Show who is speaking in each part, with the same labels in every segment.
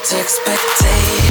Speaker 1: what to expectate.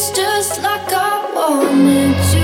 Speaker 2: feels just like I wanted to.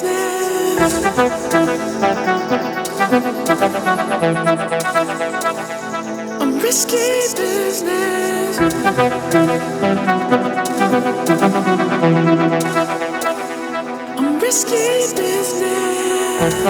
Speaker 3: business. I'm risky business. I'm risky business.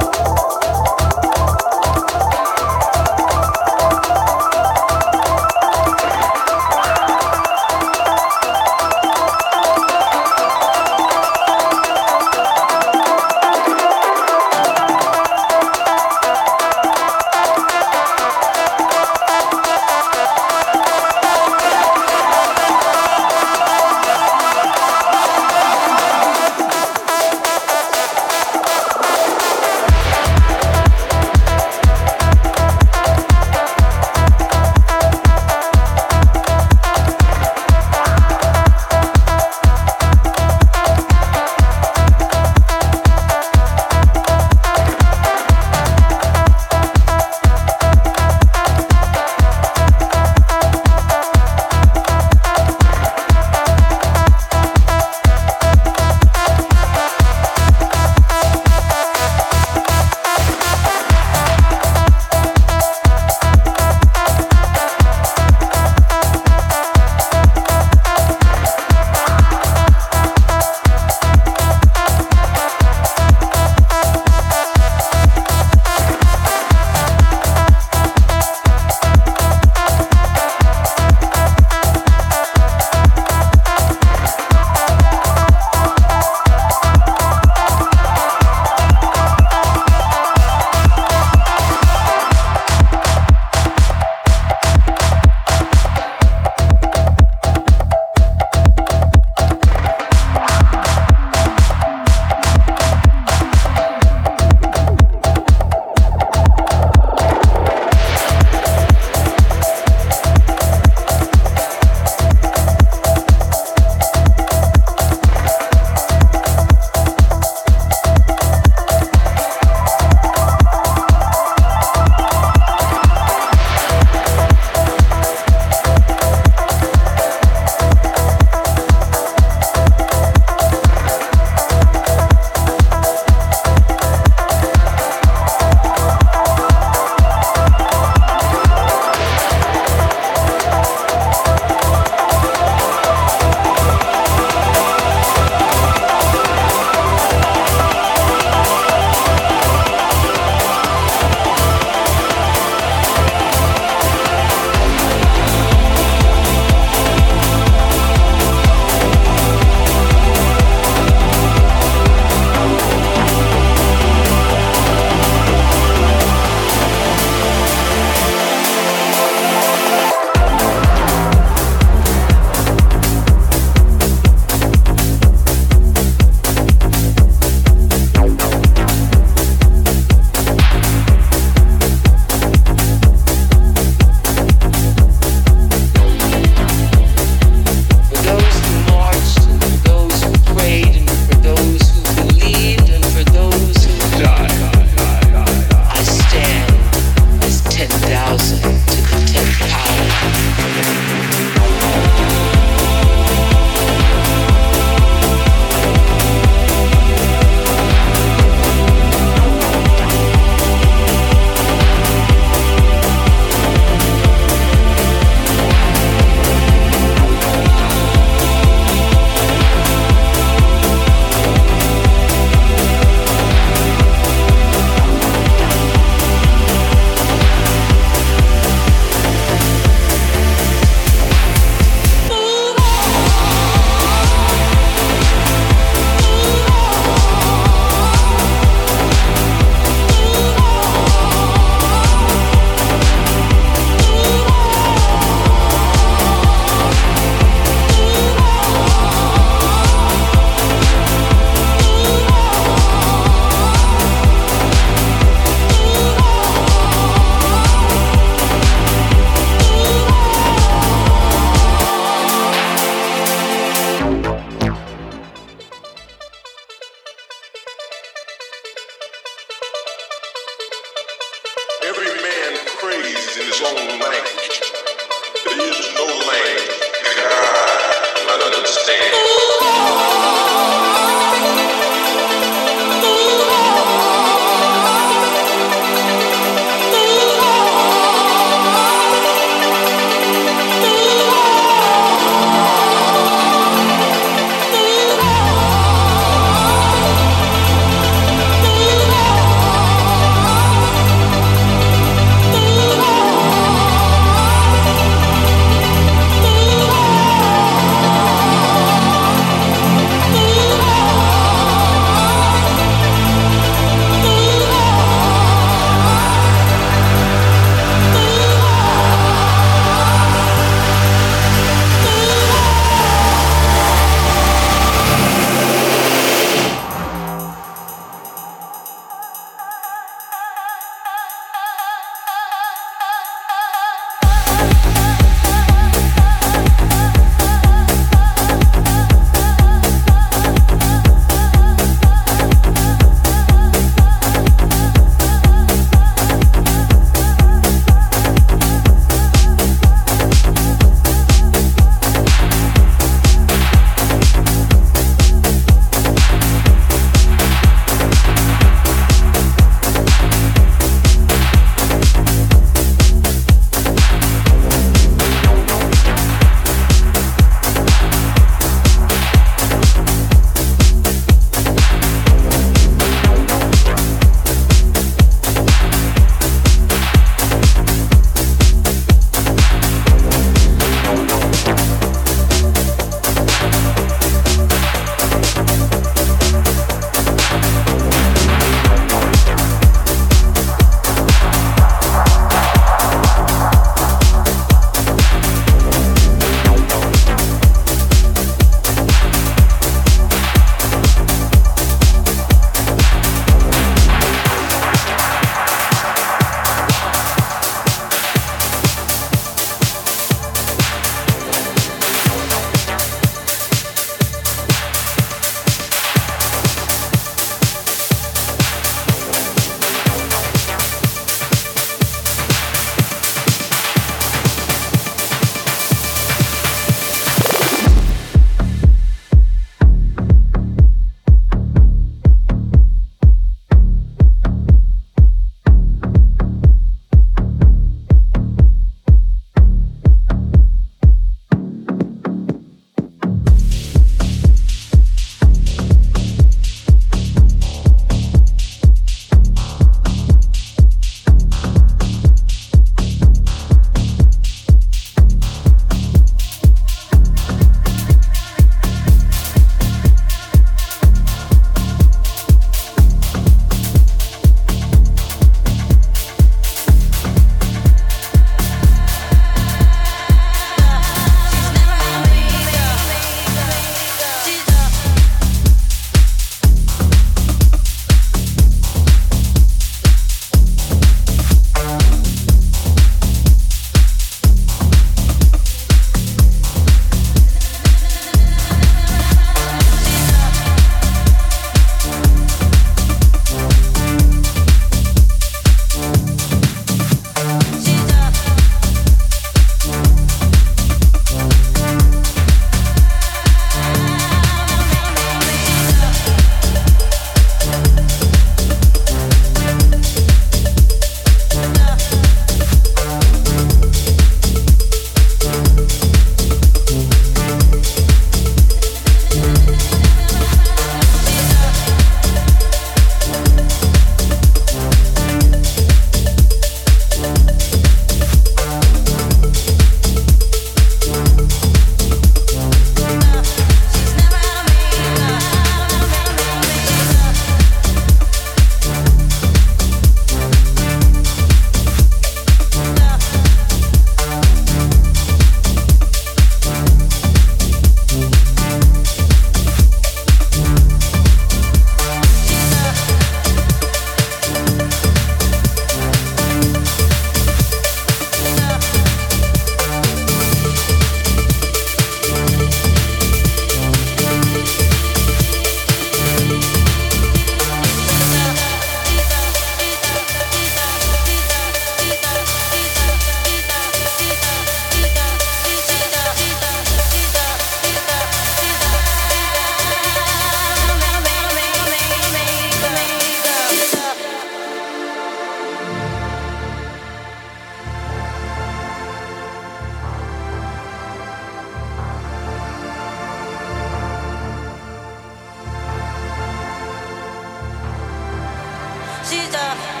Speaker 4: cita